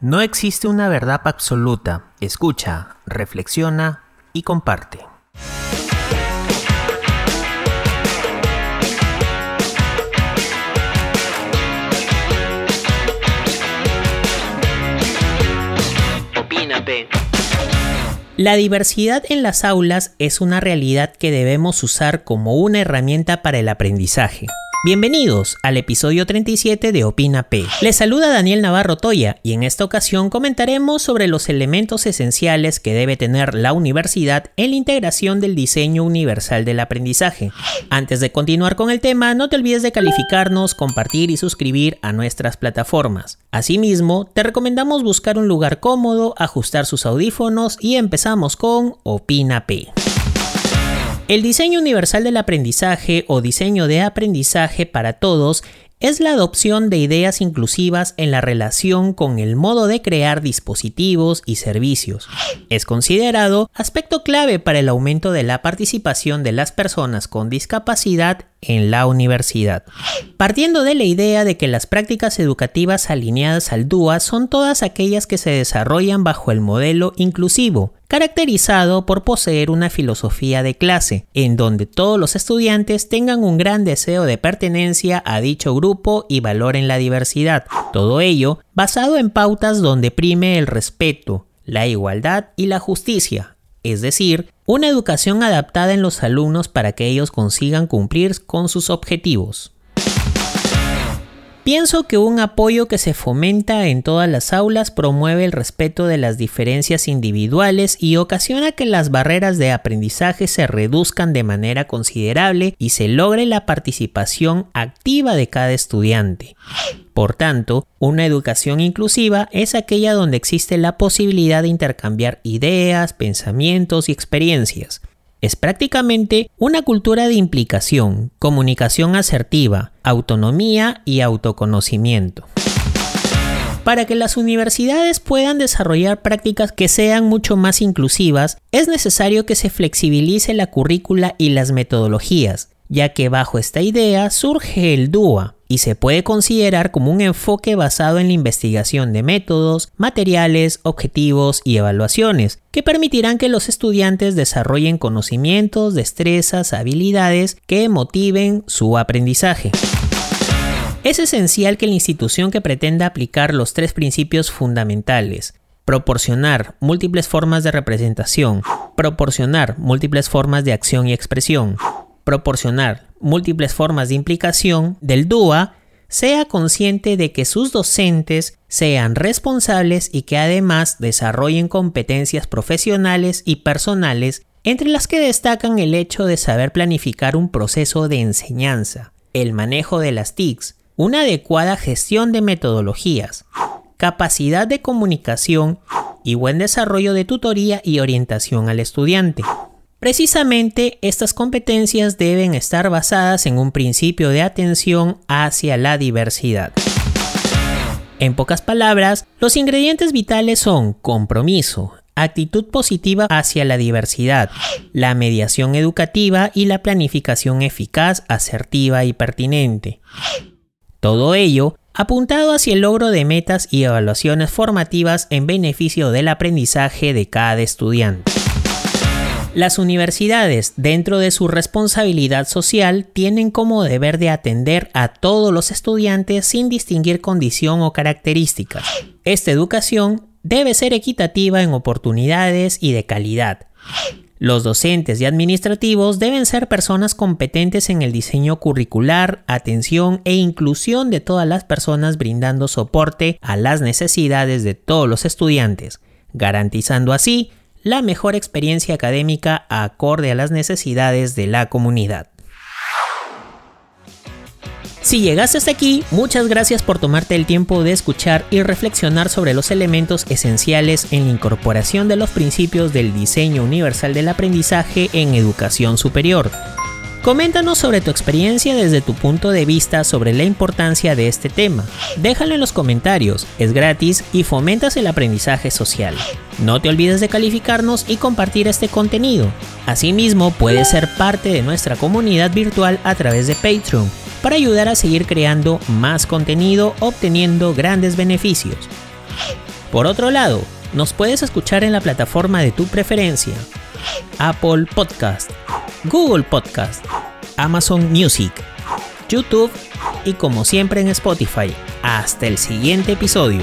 No existe una verdad absoluta. Escucha, reflexiona y comparte. La diversidad en las aulas es una realidad que debemos usar como una herramienta para el aprendizaje. Bienvenidos al episodio 37 de Opina P. Les saluda Daniel Navarro Toya y en esta ocasión comentaremos sobre los elementos esenciales que debe tener la universidad en la integración del diseño universal del aprendizaje. Antes de continuar con el tema, no te olvides de calificarnos, compartir y suscribir a nuestras plataformas. Asimismo, te recomendamos buscar un lugar cómodo, ajustar sus audífonos y empezamos con Opina P. El diseño universal del aprendizaje o diseño de aprendizaje para todos es la adopción de ideas inclusivas en la relación con el modo de crear dispositivos y servicios. Es considerado aspecto clave para el aumento de la participación de las personas con discapacidad en la universidad. Partiendo de la idea de que las prácticas educativas alineadas al DUA son todas aquellas que se desarrollan bajo el modelo inclusivo, caracterizado por poseer una filosofía de clase, en donde todos los estudiantes tengan un gran deseo de pertenencia a dicho grupo y valoren la diversidad. Todo ello basado en pautas donde prime el respeto, la igualdad y la justicia, es decir, una educación adaptada en los alumnos para que ellos consigan cumplir con sus objetivos. Pienso que un apoyo que se fomenta en todas las aulas promueve el respeto de las diferencias individuales y ocasiona que las barreras de aprendizaje se reduzcan de manera considerable y se logre la participación activa de cada estudiante. Por tanto, una educación inclusiva es aquella donde existe la posibilidad de intercambiar ideas, pensamientos y experiencias, es prácticamente una cultura de implicación, comunicación asertiva, autonomía y autoconocimiento. Para que las universidades puedan desarrollar prácticas que sean mucho más inclusivas, es necesario que se flexibilice la currícula y las metodologías, ya que bajo esta idea surge el DUA, y se puede considerar como un enfoque basado en la investigación de métodos, materiales, objetivos y evaluaciones, que permitirán que los estudiantes desarrollen conocimientos, destrezas, habilidades que motiven su aprendizaje. Es esencial que la institución que pretenda aplicar los tres principios fundamentales, proporcionar múltiples formas de representación, proporcionar múltiples formas de acción y expresión, proporcionar múltiples formas de implicación del DUA, sea consciente de que sus docentes sean responsables y que además desarrollen competencias profesionales y personales, entre las que destacan el hecho de saber planificar un proceso de enseñanza, el manejo de las TICs, una adecuada gestión de metodologías, capacidad de comunicación y buen desarrollo de tutoría y orientación al estudiante. Precisamente estas competencias deben estar basadas en un principio de atención hacia la diversidad. En pocas palabras, los ingredientes vitales son compromiso, actitud positiva hacia la diversidad, la mediación educativa y la planificación eficaz, asertiva y pertinente. Todo ello apuntado hacia el logro de metas y evaluaciones formativas en beneficio del aprendizaje de cada estudiante. Las universidades, dentro de su responsabilidad social, tienen como deber de atender a todos los estudiantes sin distinguir condición o características. Esta educación debe ser equitativa en oportunidades y de calidad. Los docentes y administrativos deben ser personas competentes en el diseño curricular, atención e inclusión de todas las personas brindando soporte a las necesidades de todos los estudiantes, garantizando así la mejor experiencia académica acorde a las necesidades de la comunidad. Si llegaste hasta aquí, muchas gracias por tomarte el tiempo de escuchar y reflexionar sobre los elementos esenciales en la incorporación de los principios del diseño universal del aprendizaje en educación superior. Coméntanos sobre tu experiencia desde tu punto de vista sobre la importancia de este tema. Déjalo en los comentarios, es gratis y fomentas el aprendizaje social. No te olvides de calificarnos y compartir este contenido. Asimismo, puedes ser parte de nuestra comunidad virtual a través de Patreon para ayudar a seguir creando más contenido obteniendo grandes beneficios. Por otro lado, nos puedes escuchar en la plataforma de tu preferencia. Apple Podcast, Google Podcast, Amazon Music, YouTube y como siempre en Spotify. Hasta el siguiente episodio.